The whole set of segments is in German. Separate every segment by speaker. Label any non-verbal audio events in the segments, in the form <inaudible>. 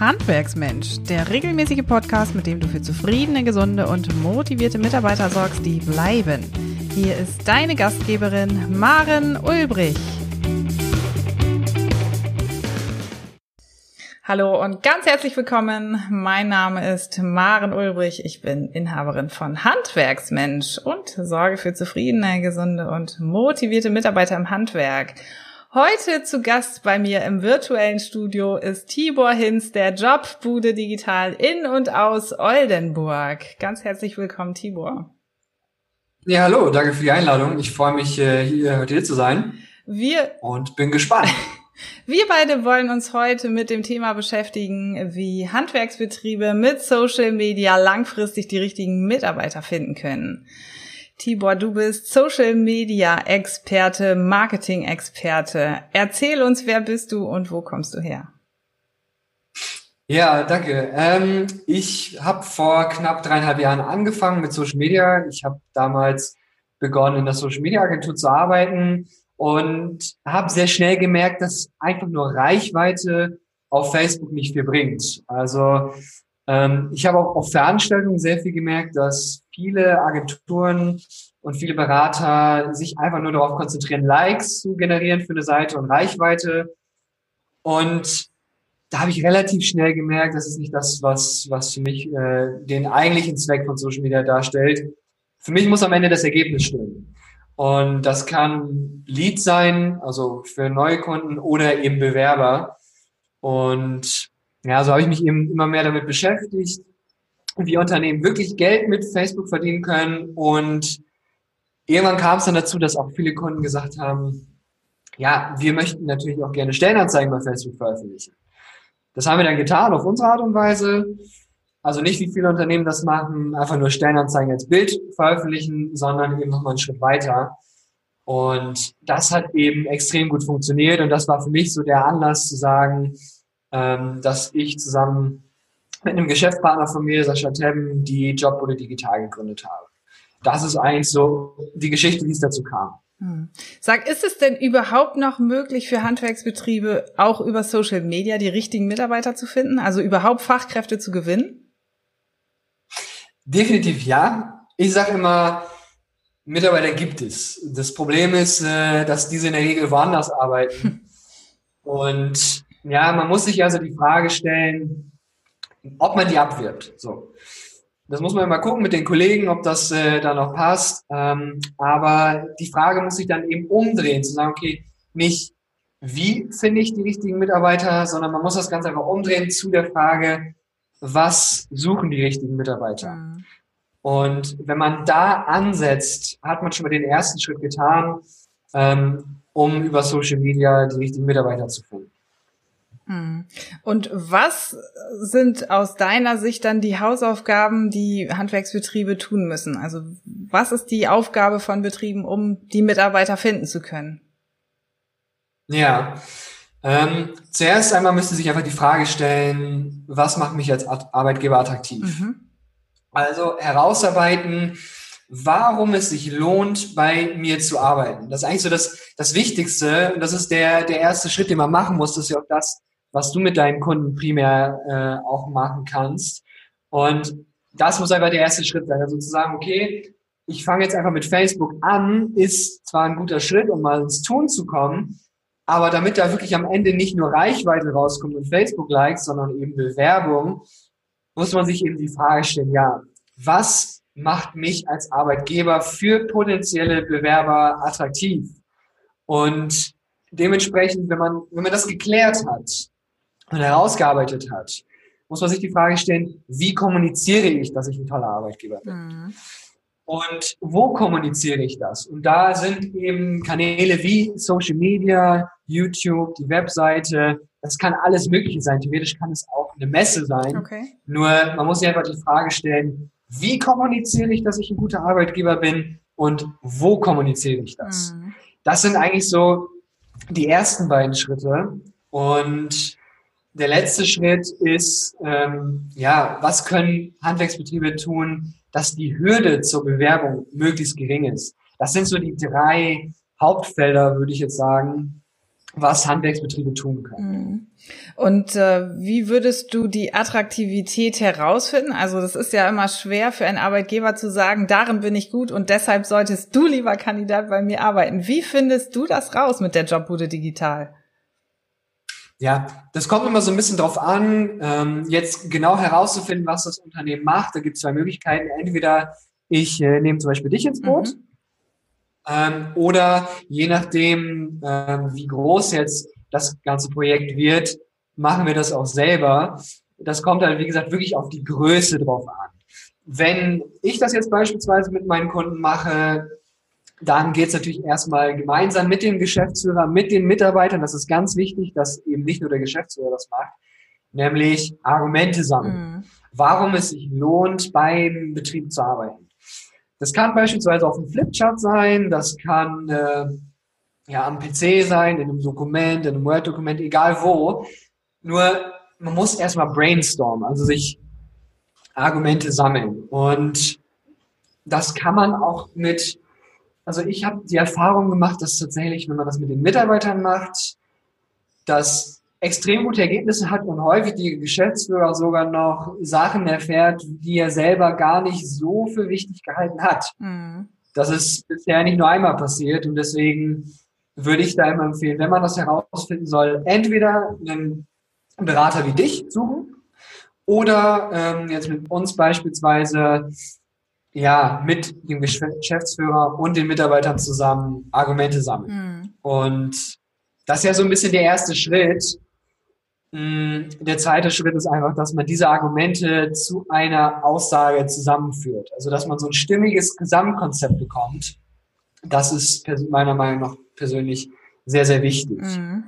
Speaker 1: Handwerksmensch, der regelmäßige Podcast, mit dem du für zufriedene, gesunde und motivierte Mitarbeiter sorgst, die bleiben. Hier ist deine Gastgeberin Maren Ulbrich. Hallo und ganz herzlich willkommen. Mein Name ist Maren Ulbrich. Ich bin Inhaberin von Handwerksmensch und sorge für zufriedene, gesunde und motivierte Mitarbeiter im Handwerk. Heute zu Gast bei mir im virtuellen Studio ist Tibor Hinz, der Jobbude Digital in und aus Oldenburg. Ganz herzlich willkommen, Tibor.
Speaker 2: Ja, hallo, danke für die Einladung. Ich freue mich, äh, hier heute hier zu sein.
Speaker 1: Wir
Speaker 2: und bin gespannt. <laughs>
Speaker 1: Wir beide wollen uns heute mit dem Thema beschäftigen, wie Handwerksbetriebe mit Social Media langfristig die richtigen Mitarbeiter finden können. Tibor, du bist Social Media Experte, Marketing Experte. Erzähl uns, wer bist du und wo kommst du her?
Speaker 2: Ja, danke. Ähm, ich habe vor knapp dreieinhalb Jahren angefangen mit Social Media. Ich habe damals begonnen, in der Social Media Agentur zu arbeiten und habe sehr schnell gemerkt, dass einfach nur Reichweite auf Facebook nicht viel bringt. Also ähm, ich habe auch auf Veranstaltungen sehr viel gemerkt, dass viele Agenturen und viele Berater sich einfach nur darauf konzentrieren, Likes zu generieren für eine Seite und Reichweite. Und da habe ich relativ schnell gemerkt, das ist nicht das, was, was für mich äh, den eigentlichen Zweck von Social Media darstellt. Für mich muss am Ende das Ergebnis stimmen. Und das kann Lead sein, also für neue Kunden oder eben Bewerber. Und ja, so habe ich mich eben immer mehr damit beschäftigt, wie Unternehmen wirklich Geld mit Facebook verdienen können. Und irgendwann kam es dann dazu, dass auch viele Kunden gesagt haben, ja, wir möchten natürlich auch gerne Stellenanzeigen bei Facebook veröffentlichen. Das haben wir dann getan auf unsere Art und Weise. Also nicht wie viele Unternehmen das machen, einfach nur Stellenanzeigen als Bild veröffentlichen, sondern eben nochmal einen Schritt weiter. Und das hat eben extrem gut funktioniert. Und das war für mich so der Anlass zu sagen, ähm, dass ich zusammen mit einem Geschäftspartner von mir, Sascha Tebben, die Jobbude Digital gegründet habe. Das ist eigentlich so die Geschichte, wie es dazu kam.
Speaker 1: Hm. Sag, ist es denn überhaupt noch möglich für Handwerksbetriebe auch über Social Media die richtigen Mitarbeiter zu finden, also überhaupt Fachkräfte zu gewinnen?
Speaker 2: Definitiv ja. Ich sage immer, Mitarbeiter gibt es. Das Problem ist, äh, dass diese in der Regel woanders arbeiten. <laughs> Und ja, man muss sich also die Frage stellen, ob man die abwirbt. So. Das muss man mal gucken mit den Kollegen, ob das äh, da noch passt. Ähm, aber die Frage muss sich dann eben umdrehen, zu sagen, okay, nicht wie finde ich die richtigen Mitarbeiter, sondern man muss das Ganze einfach umdrehen zu der Frage, was suchen die richtigen Mitarbeiter? Mhm. Und wenn man da ansetzt, hat man schon mal den ersten Schritt getan, ähm, um über Social Media die richtigen Mitarbeiter zu finden.
Speaker 1: Hm. Und was sind aus deiner Sicht dann die Hausaufgaben, die Handwerksbetriebe tun müssen? Also was ist die Aufgabe von Betrieben, um die Mitarbeiter finden zu können?
Speaker 2: Ja, ähm, zuerst einmal müsste sich einfach die Frage stellen, was macht mich als Arbeitgeber attraktiv? Mhm. Also herausarbeiten, warum es sich lohnt, bei mir zu arbeiten. Das ist eigentlich so das, das Wichtigste. Und das ist der, der erste Schritt, den man machen muss. Das ist ja auch das, was du mit deinen Kunden primär äh, auch machen kannst. Und das muss einfach der erste Schritt sein. Also zu sagen, okay, ich fange jetzt einfach mit Facebook an, ist zwar ein guter Schritt, um mal ins Tun zu kommen, aber damit da wirklich am Ende nicht nur Reichweite rauskommt und Facebook-Likes, sondern eben Bewerbung, muss man sich eben die Frage stellen, ja, was macht mich als Arbeitgeber für potenzielle Bewerber attraktiv? Und dementsprechend, wenn man, wenn man das geklärt hat, und herausgearbeitet hat, muss man sich die Frage stellen, wie kommuniziere ich, dass ich ein toller Arbeitgeber bin? Mhm. Und wo kommuniziere ich das? Und da sind eben Kanäle wie Social Media, YouTube, die Webseite, das kann alles Mögliche sein. Theoretisch kann es auch eine Messe sein. Okay. Nur man muss sich einfach die Frage stellen, wie kommuniziere ich, dass ich ein guter Arbeitgeber bin und wo kommuniziere ich das? Mhm. Das sind eigentlich so die ersten beiden Schritte. Und der letzte Schritt ist, ähm, ja, was können Handwerksbetriebe tun, dass die Hürde zur Bewerbung möglichst gering ist. Das sind so die drei Hauptfelder, würde ich jetzt sagen, was Handwerksbetriebe tun können. Mhm.
Speaker 1: Und äh, wie würdest du die Attraktivität herausfinden? Also das ist ja immer schwer für einen Arbeitgeber zu sagen, darin bin ich gut und deshalb solltest du, lieber Kandidat, bei mir arbeiten. Wie findest du das raus mit der Jobbude Digital?
Speaker 2: Ja, das kommt immer so ein bisschen drauf an, ähm, jetzt genau herauszufinden, was das Unternehmen macht. Da gibt es zwei Möglichkeiten. Entweder ich äh, nehme zum Beispiel dich ins Boot. Mhm. Ähm, oder je nachdem, ähm, wie groß jetzt das ganze Projekt wird, machen wir das auch selber. Das kommt dann, wie gesagt, wirklich auf die Größe drauf an. Wenn ich das jetzt beispielsweise mit meinen Kunden mache, dann geht es natürlich erstmal gemeinsam mit dem Geschäftsführer, mit den Mitarbeitern. Das ist ganz wichtig, dass eben nicht nur der Geschäftsführer das macht, nämlich Argumente sammeln. Mhm. Warum es sich lohnt, beim Betrieb zu arbeiten. Das kann beispielsweise auf einem Flipchart sein, das kann äh, ja am PC sein, in einem Dokument, in einem Word-Dokument, egal wo. Nur man muss erstmal brainstormen, also sich Argumente sammeln. Und das kann man auch mit, also ich habe die Erfahrung gemacht, dass tatsächlich, wenn man das mit den Mitarbeitern macht, dass extrem gute Ergebnisse hat und häufig die Geschäftsführer sogar noch Sachen erfährt, die er selber gar nicht so für wichtig gehalten hat. Mhm. Das ist bisher nicht nur einmal passiert und deswegen würde ich da immer empfehlen, wenn man das herausfinden soll, entweder einen Berater wie dich suchen oder ähm, jetzt mit uns beispielsweise ja mit dem Geschäftsführer und den Mitarbeitern zusammen Argumente sammeln. Mhm. Und das ist ja so ein bisschen der erste Schritt, Mm, der zweite Schritt ist einfach, dass man diese Argumente zu einer Aussage zusammenführt. Also, dass man so ein stimmiges Gesamtkonzept bekommt. Das ist meiner Meinung nach persönlich sehr, sehr wichtig. Mhm.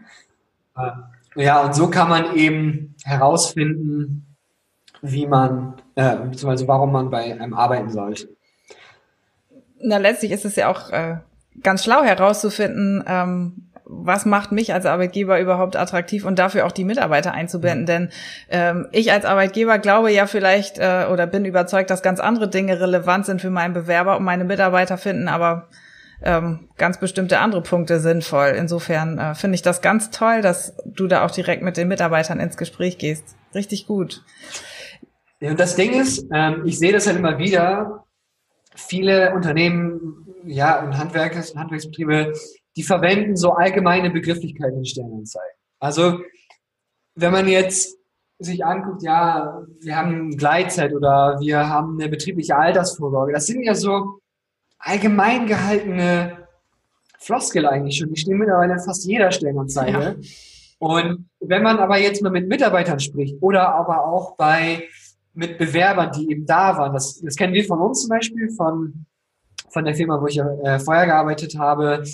Speaker 2: Ja, und so kann man eben herausfinden, wie man, äh, beziehungsweise warum man bei einem arbeiten sollte.
Speaker 1: Na, letztlich ist es ja auch äh, ganz schlau herauszufinden, ähm, was macht mich als Arbeitgeber überhaupt attraktiv und dafür auch die Mitarbeiter einzubinden. Mhm. Denn ähm, ich als Arbeitgeber glaube ja vielleicht äh, oder bin überzeugt, dass ganz andere Dinge relevant sind für meinen Bewerber und meine Mitarbeiter finden aber ähm, ganz bestimmte andere Punkte sinnvoll. Insofern äh, finde ich das ganz toll, dass du da auch direkt mit den Mitarbeitern ins Gespräch gehst. Richtig gut.
Speaker 2: Und das Ding ist, ähm, ich sehe das halt immer wieder, viele Unternehmen ja, und Handwerker und Handwerksbetriebe die verwenden so allgemeine Begrifflichkeiten in Stellenanzeigen. Also wenn man jetzt sich anguckt, ja, wir haben Gleitzeit oder wir haben eine betriebliche Altersvorsorge, das sind ja so allgemein gehaltene Floskel eigentlich schon. Die stehen mittlerweile in fast jeder Stellenanzeige. Ja. Und wenn man aber jetzt mal mit Mitarbeitern spricht oder aber auch bei mit Bewerbern, die eben da waren, das, das kennen wir von uns zum Beispiel, von, von der Firma, wo ich äh, vorher gearbeitet habe,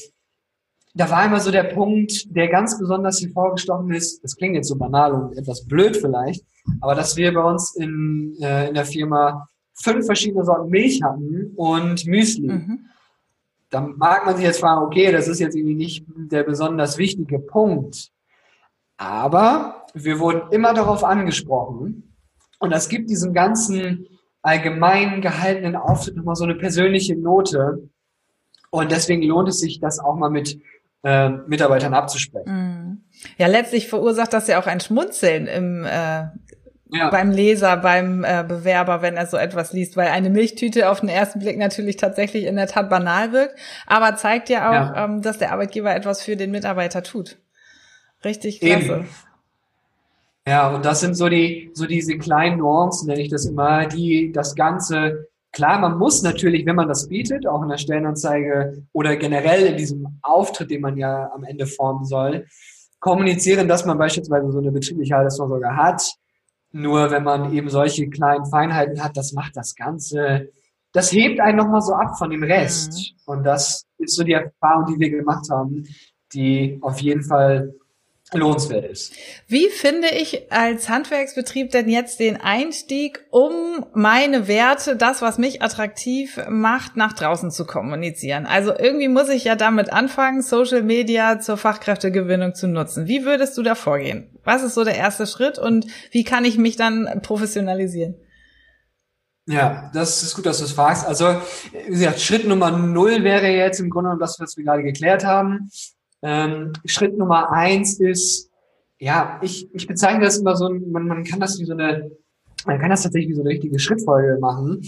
Speaker 2: da war immer so der Punkt, der ganz besonders hervorgestochen ist. Das klingt jetzt so banal und etwas blöd vielleicht, aber dass wir bei uns in, äh, in der Firma fünf verschiedene Sorten Milch hatten und Müsli. Mhm. Da mag man sich jetzt fragen, okay, das ist jetzt irgendwie nicht der besonders wichtige Punkt. Aber wir wurden immer darauf angesprochen und das gibt diesem ganzen allgemein gehaltenen Auftritt nochmal so eine persönliche Note. Und deswegen lohnt es sich, das auch mal mit äh, Mitarbeitern abzusprechen.
Speaker 1: Mhm. Ja, letztlich verursacht das ja auch ein Schmunzeln im äh, ja. beim Leser, beim äh, Bewerber, wenn er so etwas liest, weil eine Milchtüte auf den ersten Blick natürlich tatsächlich in der Tat banal wirkt, aber zeigt ja auch, ja. Ähm, dass der Arbeitgeber etwas für den Mitarbeiter tut. Richtig klasse. Eben.
Speaker 2: Ja, und das sind so die, so diese kleinen Nuancen, nenne ich das immer, die das Ganze Klar, man muss natürlich, wenn man das bietet, auch in der Stellenanzeige oder generell in diesem Auftritt, den man ja am Ende formen soll, kommunizieren, dass man beispielsweise so eine betriebliche Altersvorsorge hat. Nur wenn man eben solche kleinen Feinheiten hat, das macht das Ganze, das hebt einen nochmal so ab von dem Rest. Mhm. Und das ist so die Erfahrung, die wir gemacht haben, die auf jeden Fall lohnenswert ist.
Speaker 1: Wie finde ich als Handwerksbetrieb denn jetzt den Einstieg, um meine Werte, das, was mich attraktiv macht, nach draußen zu kommunizieren? Also irgendwie muss ich ja damit anfangen, Social Media zur Fachkräftegewinnung zu nutzen. Wie würdest du da vorgehen? Was ist so der erste Schritt und wie kann ich mich dann professionalisieren?
Speaker 2: Ja, das ist gut, dass du es fragst. Also, wie gesagt, Schritt Nummer null wäre jetzt im Grunde genommen das, was wir gerade geklärt haben Ähm, Schritt Nummer eins ist, ja, ich, ich bezeichne das immer so, man, man kann das wie so eine, man kann das tatsächlich wie so eine richtige Schrittfolge machen.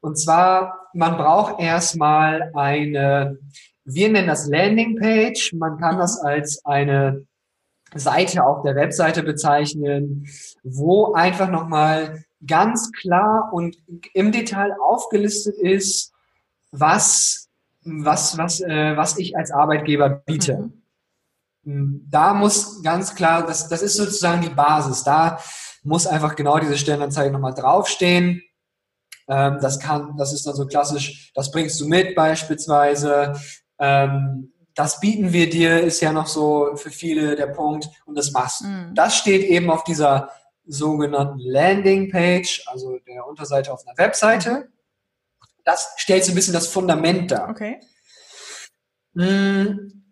Speaker 2: Und zwar, man braucht erstmal eine, wir nennen das Landingpage, man kann das als eine Seite auf der Webseite bezeichnen, wo einfach nochmal ganz klar und im Detail aufgelistet ist, was, was, was, äh, was ich als Arbeitgeber biete. Mhm. Hm, da muss ganz klar, das, das ist sozusagen die Basis. Da muss einfach genau diese Stellenanzeige nochmal draufstehen. Ähm, das kann, das ist dann so klassisch, das bringst du mit beispielsweise. Ähm, das bieten wir dir, ist ja noch so für viele der Punkt und das machst du. Mhm. Das steht eben auf dieser sogenannten Landingpage, also der Unterseite auf einer Webseite. Mhm. Das stellt so ein bisschen das Fundament dar.
Speaker 1: Okay.
Speaker 2: Hm,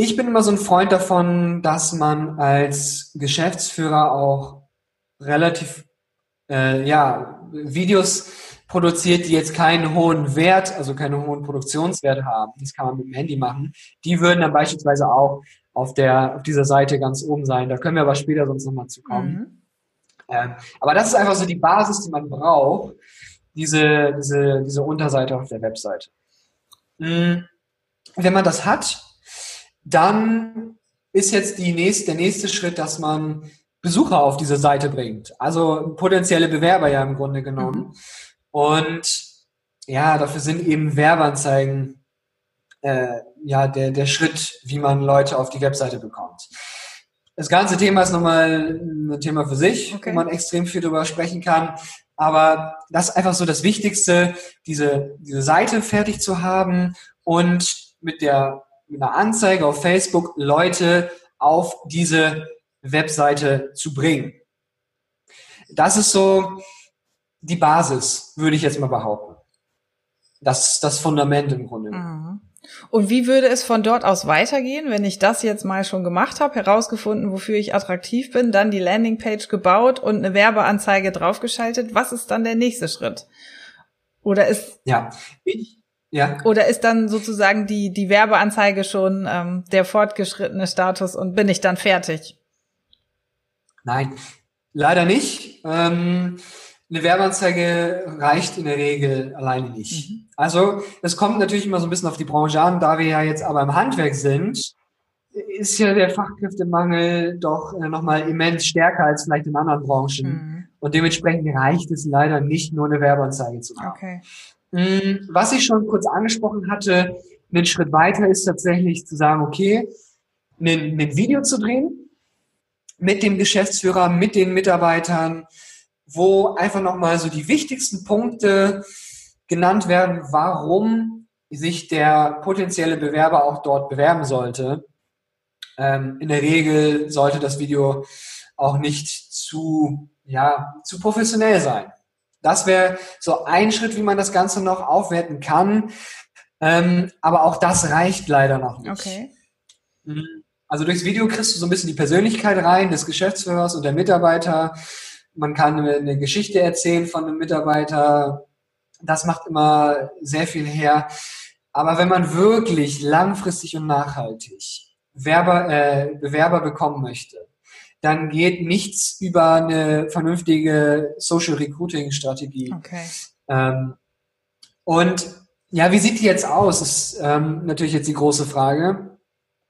Speaker 2: ich bin immer so ein Freund davon, dass man als Geschäftsführer auch relativ äh, ja, Videos produziert, die jetzt keinen hohen Wert, also keinen hohen Produktionswert haben. Das kann man mit dem Handy machen. Die würden dann beispielsweise auch auf der auf dieser Seite ganz oben sein. Da können wir aber später sonst nochmal zu kommen. Mhm. Ähm, aber das ist einfach so die Basis, die man braucht, diese, diese, diese Unterseite auf der Webseite. Mhm. Wenn man das hat, dann ist jetzt nächste, der nächste Schritt, dass man Besucher auf diese Seite bringt. Also potenzielle Bewerber ja im Grunde genommen. Mhm. Und ja, dafür sind eben Werbeanzeigen äh, ja der, der Schritt, wie man Leute auf die Webseite bekommt. Das ganze Thema ist nochmal ein Thema für sich, okay. wo man extrem viel darüber sprechen kann. Aber das ist einfach so das Wichtigste, diese, diese Seite fertig zu haben und mit der mit einer Anzeige auf Facebook Leute auf diese Webseite zu bringen. Das ist so die Basis, würde ich jetzt mal behaupten. Das ist das Fundament im Grunde. Mhm.
Speaker 1: Und wie würde es von dort aus weitergehen, wenn ich das jetzt mal schon gemacht habe, herausgefunden, wofür ich attraktiv bin, dann die Landingpage gebaut und eine Werbeanzeige draufgeschaltet? Was ist dann der nächste Schritt? Oder ist
Speaker 2: ja ich ja
Speaker 1: oder ist dann sozusagen die die Werbeanzeige schon ähm, der fortgeschrittene Status und bin ich dann fertig?
Speaker 2: Nein, leider nicht. Ähm, eine Werbeanzeige reicht in der Regel alleine nicht. Mhm. Also es kommt natürlich immer so ein bisschen auf die Branche an, da wir ja jetzt aber im Handwerk sind, ist ja der Fachkräftemangel doch äh, nochmal immens stärker als vielleicht in anderen Branchen. Mhm. Und dementsprechend reicht es leider nicht, nur eine Werbeanzeige zu machen. Okay. Mm, was ich schon kurz angesprochen hatte, einen Schritt weiter ist tatsächlich zu sagen, okay, ein, ein Video zu drehen mit dem Geschäftsführer, mit den Mitarbeitern, wo einfach nochmal so die wichtigsten Punkte genannt werden, warum sich der potenzielle Bewerber auch dort bewerben sollte. Ähm, in der Regel sollte das Video auch nicht zu, ja, zu professionell sein. Das wäre so ein Schritt, wie man das Ganze noch aufwerten kann. Ähm, aber auch das reicht leider noch nicht.
Speaker 1: Okay.
Speaker 2: Mhm. Also durchs Video kriegst du so ein bisschen die Persönlichkeit rein des Geschäftsführers und der Mitarbeiter man kann eine Geschichte erzählen von einem Mitarbeiter. Das macht immer sehr viel her. Aber wenn man wirklich langfristig und nachhaltig Werber, äh, Bewerber bekommen möchte, dann geht nichts über eine vernünftige Social Recruiting Strategie.
Speaker 1: Okay.
Speaker 2: Ähm, und ja, wie sieht die jetzt aus? Ist ähm, natürlich jetzt die große Frage.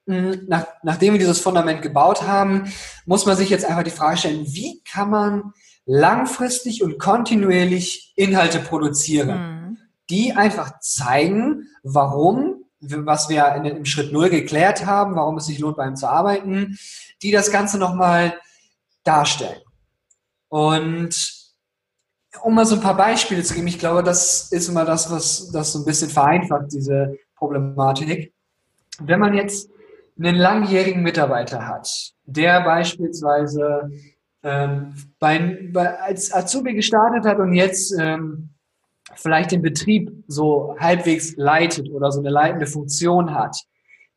Speaker 2: Hm, nach, nachdem wir dieses Fundament gebaut haben, muss man sich jetzt einfach die Frage stellen, wie kann man langfristig und kontinuierlich Inhalte produzieren, mhm. die einfach zeigen, warum, was wir in, im Schritt null geklärt haben, warum es sich lohnt, bei ihm zu arbeiten, die das Ganze nochmal darstellen. Und um mal so ein paar Beispiele zu geben, ich glaube, das ist immer das, was das so ein bisschen vereinfacht, diese Problematik. Wenn man jetzt einen langjährigen Mitarbeiter hat, der beispielsweise ähm, bei, bei, als Azubi gestartet hat und jetzt ähm, vielleicht den Betrieb so halbwegs leitet oder so eine leitende Funktion hat.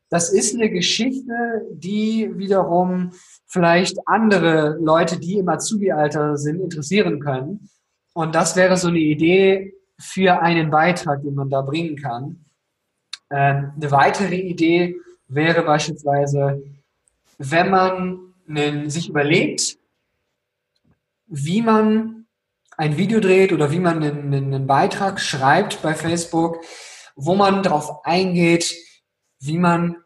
Speaker 2: Das ist eine Geschichte, die wiederum vielleicht andere Leute, die im Azubi-Alter sind, interessieren können. Und das wäre so eine Idee für einen Beitrag, den man da bringen kann. Ähm, eine weitere Idee wäre beispielsweise, wenn man sich überlegt, wie man ein Video dreht oder wie man einen, einen Beitrag schreibt bei Facebook, wo man darauf eingeht, wie man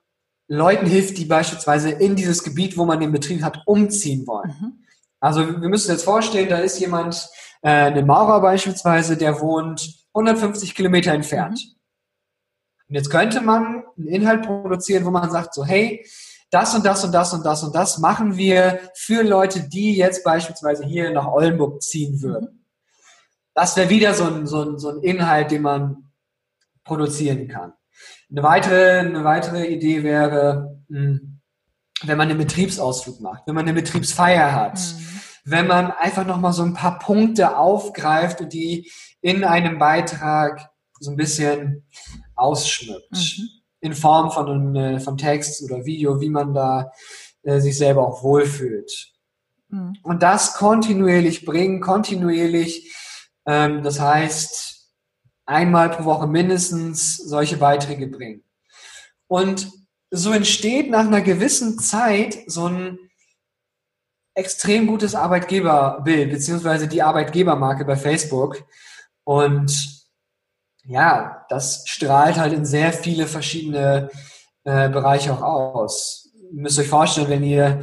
Speaker 2: Leuten hilft, die beispielsweise in dieses Gebiet, wo man den Betrieb hat, umziehen wollen. Mhm. Also wir müssen jetzt vorstellen, da ist jemand, äh, ein Maurer beispielsweise, der wohnt 150 Kilometer entfernt. Mhm. Und jetzt könnte man einen Inhalt produzieren, wo man sagt so, hey, das und das und das und das und das machen wir für Leute, die jetzt beispielsweise hier nach Oldenburg ziehen würden. Das wäre wieder so ein, so, ein, so ein Inhalt, den man produzieren kann. Eine weitere, eine weitere Idee wäre, hm, wenn man einen Betriebsausflug macht, wenn man eine Betriebsfeier hat, mhm. wenn man einfach nochmal so ein paar Punkte aufgreift und die in einem Beitrag so ein bisschen ausschmückt. Mhm. In Form von, äh, von Text oder Video, wie man da äh, sich selber auch wohlfühlt. Mhm. Und das kontinuierlich bringen, kontinuierlich, ähm, das heißt, einmal pro Woche mindestens solche Beiträge bringen. Und so entsteht nach einer gewissen Zeit so ein extrem gutes Arbeitgeberbild, beziehungsweise die Arbeitgebermarke bei Facebook. Und ja, das strahlt halt in sehr viele verschiedene äh, Bereiche auch aus. Ihr müsst euch vorstellen, wenn ihr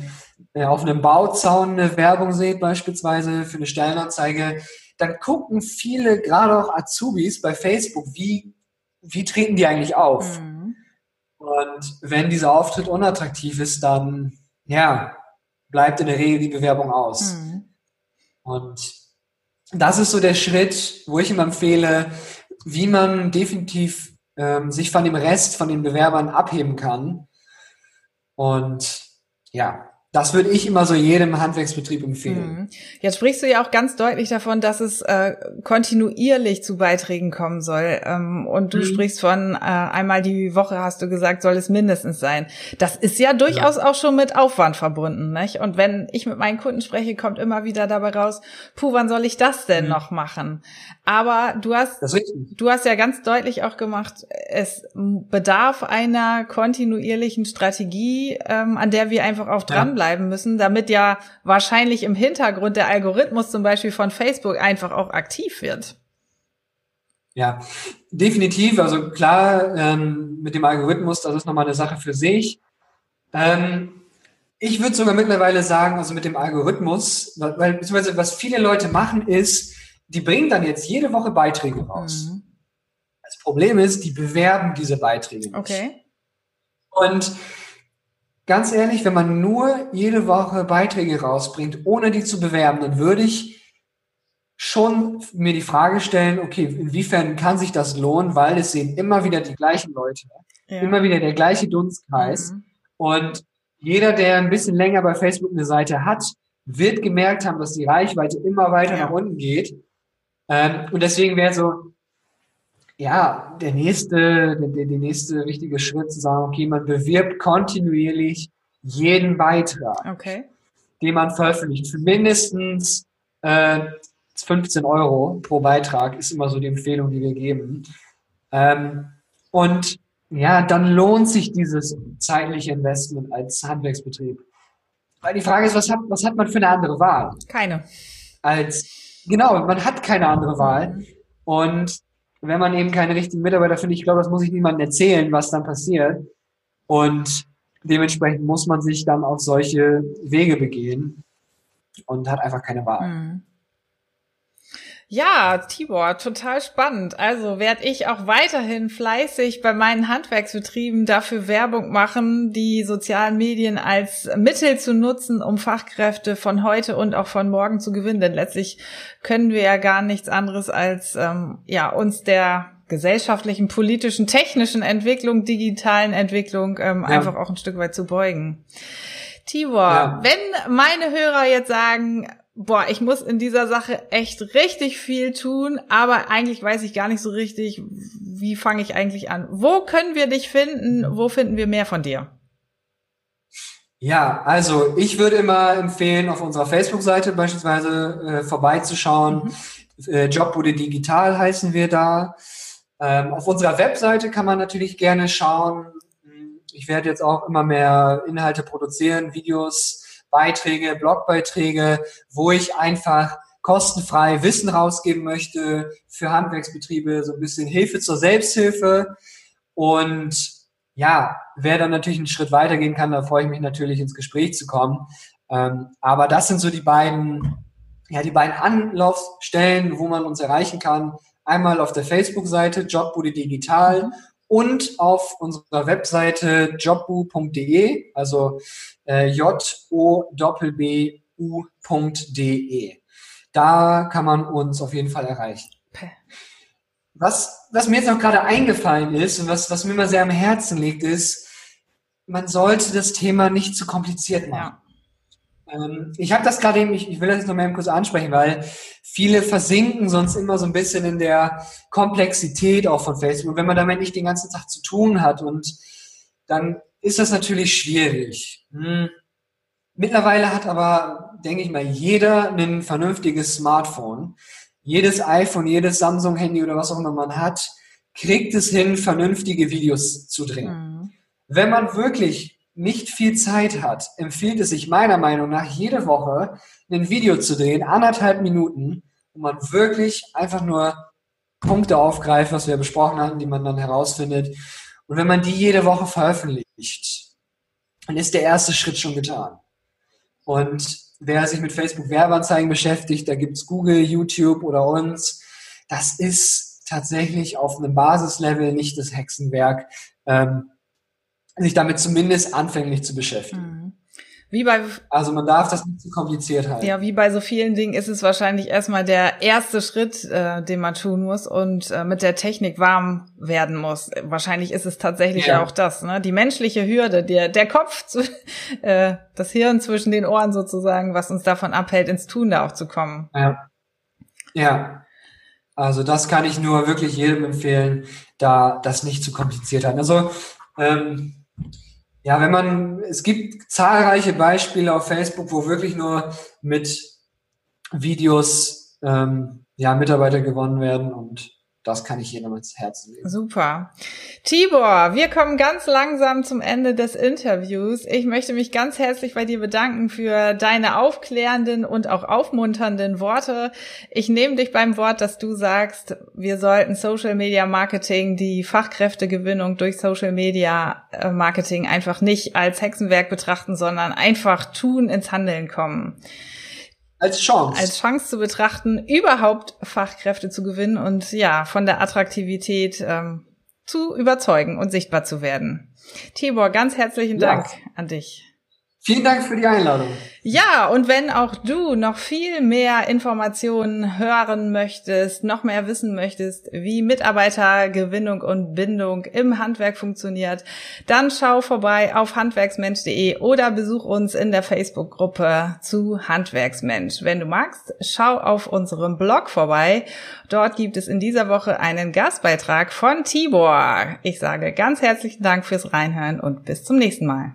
Speaker 2: äh, auf einem Bauzaun eine Werbung seht, beispielsweise für eine Stellenanzeige, dann gucken viele, gerade auch Azubis bei Facebook, wie, wie treten die eigentlich auf? Mhm. Und wenn dieser Auftritt unattraktiv ist, dann, ja, bleibt in der Regel die Bewerbung aus. Mhm. Und das ist so der Schritt, wo ich ihm empfehle, wie man definitiv ähm, sich von dem Rest von den Bewerbern abheben kann. Und ja, das würde ich immer so jedem Handwerksbetrieb empfehlen.
Speaker 1: Mhm. Jetzt sprichst du ja auch ganz deutlich davon, dass es äh, kontinuierlich zu Beiträgen kommen soll. Ähm, und du mhm. sprichst von äh, einmal die Woche, hast du gesagt, soll es mindestens sein. Das ist ja durchaus ja. auch schon mit Aufwand verbunden. Nicht? Und wenn ich mit meinen Kunden spreche, kommt immer wieder dabei raus, puh, wann soll ich das denn mhm. noch machen? Aber du hast, du hast ja ganz deutlich auch gemacht, es bedarf einer kontinuierlichen Strategie, ähm, an der wir einfach auch dranbleiben. Ja bleiben müssen, damit ja wahrscheinlich im Hintergrund der Algorithmus zum Beispiel von Facebook einfach auch aktiv wird.
Speaker 2: Ja, definitiv. Also klar, ähm, mit dem Algorithmus, das ist nochmal eine Sache für sich. Ähm, ich würde sogar mittlerweile sagen, also mit dem Algorithmus, weil beziehungsweise was viele Leute machen ist, die bringen dann jetzt jede Woche Beiträge raus. Mhm. Das Problem ist, die bewerben diese Beiträge nicht.
Speaker 1: Okay.
Speaker 2: Und ganz ehrlich, wenn man nur jede Woche Beiträge rausbringt, ohne die zu bewerben, dann würde ich schon mir die Frage stellen, okay, inwiefern kann sich das lohnen, weil es sehen immer wieder die gleichen Leute, ja. immer wieder der gleiche Dunstkreis mhm. und jeder, der ein bisschen länger bei Facebook eine Seite hat, wird gemerkt haben, dass die Reichweite immer weiter ja. nach unten geht. Ähm, und deswegen wäre so, ja, der nächste, der, der nächste wichtige Schritt zu sagen, okay, man bewirbt kontinuierlich jeden Beitrag,
Speaker 1: okay.
Speaker 2: den man veröffentlicht, für mindestens äh, 15 Euro pro Beitrag ist immer so die Empfehlung, die wir geben. Ähm, und ja, dann lohnt sich dieses zeitliche Investment als Handwerksbetrieb. Weil die Frage ist, was hat, was hat man für eine andere Wahl?
Speaker 1: Keine.
Speaker 2: Als, genau, man hat keine andere Wahl. Und wenn man eben keine richtigen Mitarbeiter findet, ich glaube, das muss ich niemandem erzählen, was dann passiert. Und dementsprechend muss man sich dann auf solche Wege begehen und hat einfach keine Wahl. Mhm.
Speaker 1: Ja, Tibor, total spannend. Also werde ich auch weiterhin fleißig bei meinen Handwerksbetrieben dafür Werbung machen, die sozialen Medien als Mittel zu nutzen, um Fachkräfte von heute und auch von morgen zu gewinnen. Denn letztlich können wir ja gar nichts anderes als ähm, ja uns der gesellschaftlichen, politischen, technischen Entwicklung, digitalen Entwicklung ähm, ja. einfach auch ein Stück weit zu beugen. Tibor, ja. wenn meine Hörer jetzt sagen, boah, ich muss in dieser Sache echt richtig viel tun, aber eigentlich weiß ich gar nicht so richtig, wie fange ich eigentlich an. Wo können wir dich finden? Wo finden wir mehr von dir?
Speaker 2: Ja, also ich würde immer empfehlen, auf unserer Facebook-Seite beispielsweise äh, vorbeizuschauen. Mhm. Äh, Jobbude Digital heißen wir da. Ähm, auf unserer Webseite kann man natürlich gerne schauen, ich werde jetzt auch immer mehr Inhalte produzieren, Videos, Beiträge, Blogbeiträge, wo ich einfach kostenfrei Wissen rausgeben möchte für Handwerksbetriebe, so ein bisschen Hilfe zur Selbsthilfe. Und ja, wer dann natürlich einen Schritt weitergehen kann, da freue ich mich natürlich ins Gespräch zu kommen. Ähm, aber das sind so die beiden, ja, die beiden Anlaufstellen, wo man uns erreichen kann. Einmal auf der Facebook-Seite Jobbude Digital und auf unserer Webseite jobbu.de, also äh, j-o-b-b-u.de. Da kann man uns auf jeden Fall erreichen. Was, was mir jetzt noch gerade eingefallen ist und was, was mir immer sehr am Herzen liegt, ist, man sollte das Thema nicht zu kompliziert machen. Ja. Ähm, ich habe das gerade eben, ich, ich will das jetzt noch mal kurz ansprechen, weil viele versinken sonst immer so ein bisschen in der Komplexität auch von Facebook. Und wenn man damit nicht den ganzen Tag zu tun hat und dann ist das natürlich schwierig. Hm. Mittlerweile hat aber, denke ich mal, jeder ein vernünftiges Smartphone. Jedes iPhone, jedes Samsung-Handy oder was auch immer man hat, kriegt es hin, vernünftige Videos zu drehen. Mhm. Wenn man wirklich nicht viel Zeit hat, empfiehlt es sich meiner Meinung nach jede Woche ein Video zu drehen, anderthalb Minuten, wo man wirklich einfach nur Punkte aufgreift, was wir besprochen hatten, die man dann herausfindet. Und wenn man die jede Woche veröffentlicht, dann ist der erste Schritt schon getan. Und wer sich mit Facebook Werbeanzeigen beschäftigt, da gibt's Google, YouTube oder uns. Das ist tatsächlich auf einem Basislevel nicht das Hexenwerk, ähm, sich damit zumindest anfänglich zu beschäftigen. Mhm. Wie bei, also man darf das nicht zu kompliziert halten.
Speaker 1: Ja, wie bei so vielen Dingen ist es wahrscheinlich erstmal der erste Schritt, äh, den man tun muss und äh, mit der Technik warm werden muss. Wahrscheinlich ist es tatsächlich ja, auch das, ne? Die menschliche Hürde, der, der Kopf, zu, <laughs> äh, das Hirn zwischen den Ohren sozusagen, was uns davon abhält, ins Tun da auch zu kommen.
Speaker 2: Ja. Ja. Also das kann ich nur wirklich jedem empfehlen, da das nicht zu kompliziert halten. Also ähm, ja, wenn man, es gibt zahlreiche Beispiele auf Facebook, wo wirklich nur mit Videos ähm, ja, Mitarbeiter gewonnen werden und das kann ich jedem ans Herzen legen.
Speaker 1: Super. Tibor, wir kommen ganz langsam zum Ende des Interviews. Ich möchte mich ganz herzlich bei dir bedanken für deine aufklärenden und auch aufmunternden Worte. Ich nehme dich beim Wort, dass du sagst, wir sollten Social Media Marketing, die Fachkräftegewinnung durch Social Media äh, Marketing einfach nicht als Hexenwerk betrachten, sondern einfach tun, ins Handeln kommen
Speaker 2: als Chance.
Speaker 1: Als Chance zu betrachten, überhaupt Fachkräfte zu gewinnen und ja, von der Attraktivität ähm, zu überzeugen und sichtbar zu werden. Tibor, ganz herzlichen Dank ja. an dich.
Speaker 2: Vielen Dank für die Einladung.
Speaker 1: Ja, und wenn auch du noch viel mehr Informationen hören möchtest, noch mehr wissen möchtest, wie Mitarbeitergewinnung und Bindung im Handwerk funktioniert, dann schau vorbei auf handwerksmensch.de oder besuch uns in der Facebook-Gruppe zu Handwerksmensch. Wenn du magst, schau auf unserem Blog vorbei. Dort gibt es in dieser Woche einen Gastbeitrag von Tibor. Ich sage ganz herzlichen Dank fürs Reinhören und bis zum nächsten Mal.